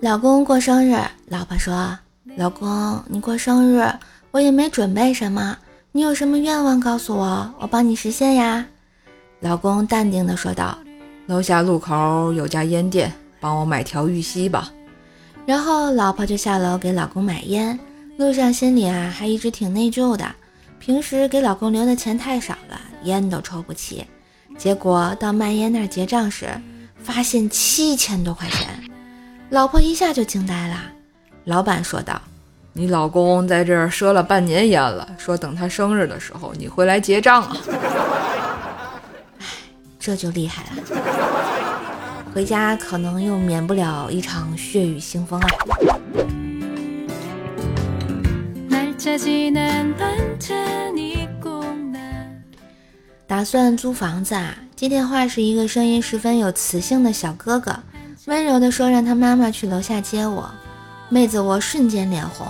老公过生日，老婆说：“老公，你过生日，我也没准备什么，你有什么愿望告诉我，我帮你实现呀。”老公淡定的说道：“楼下路口有家烟店，帮我买条玉溪吧。”然后老婆就下楼给老公买烟，路上心里啊还一直挺内疚的，平时给老公留的钱太少了，烟都抽不起。结果到卖烟那儿结账时，发现七千多块钱。老婆一下就惊呆了，老板说道：“你老公在这儿赊了半年烟了，说等他生日的时候你回来结账啊。”哎，这就厉害了，回家可能又免不了一场血雨腥风啊。打算租房子啊？接电话是一个声音十分有磁性的小哥哥。温柔地说：“让他妈妈去楼下接我。”妹子，我瞬间脸红，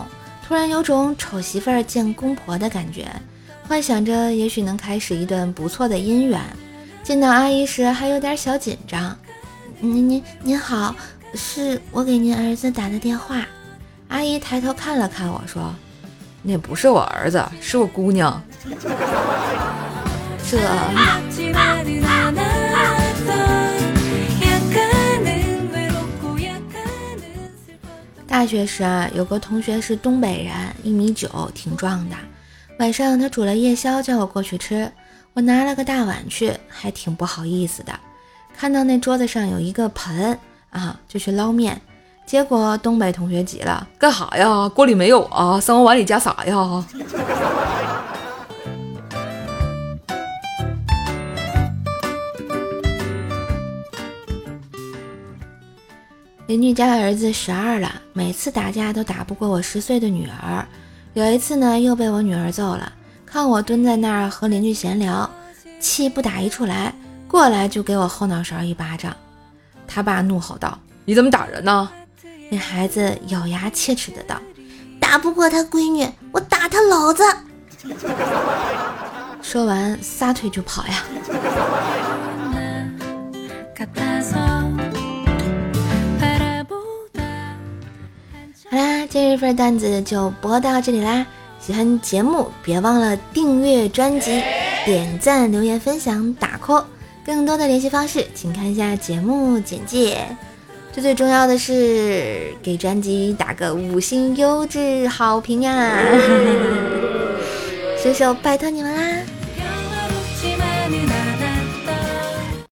突然有种丑媳妇儿见公婆的感觉，幻想着也许能开始一段不错的姻缘。见到阿姨时还有点小紧张。您您您好，是我给您儿子打的电话。阿姨抬头看了看我说：“那不是我儿子，是我姑娘。”这。大学时啊，有个同学是东北人，一米九，挺壮的。晚上他煮了夜宵，叫我过去吃。我拿了个大碗去，还挺不好意思的。看到那桌子上有一个盆啊，就去捞面。结果东北同学急了：“干哈呀？锅里没有啊？上我碗里加啥呀？”邻居家的儿子十二了，每次打架都打不过我十岁的女儿。有一次呢，又被我女儿揍了。看我蹲在那儿和邻居闲聊，气不打一处来，过来就给我后脑勺一巴掌。他爸怒吼道：“你怎么打人呢？”那孩子咬牙切齿的道：“打不过他闺女，我打他老子。”说完撒腿就跑呀。好啦，今日份段子就播到这里啦！喜欢节目别忘了订阅专辑、点赞、留言、分享、打 call。更多的联系方式，请看一下节目简介。最最重要的是给专辑打个五星优质好评呀！秀秀拜托你们啦！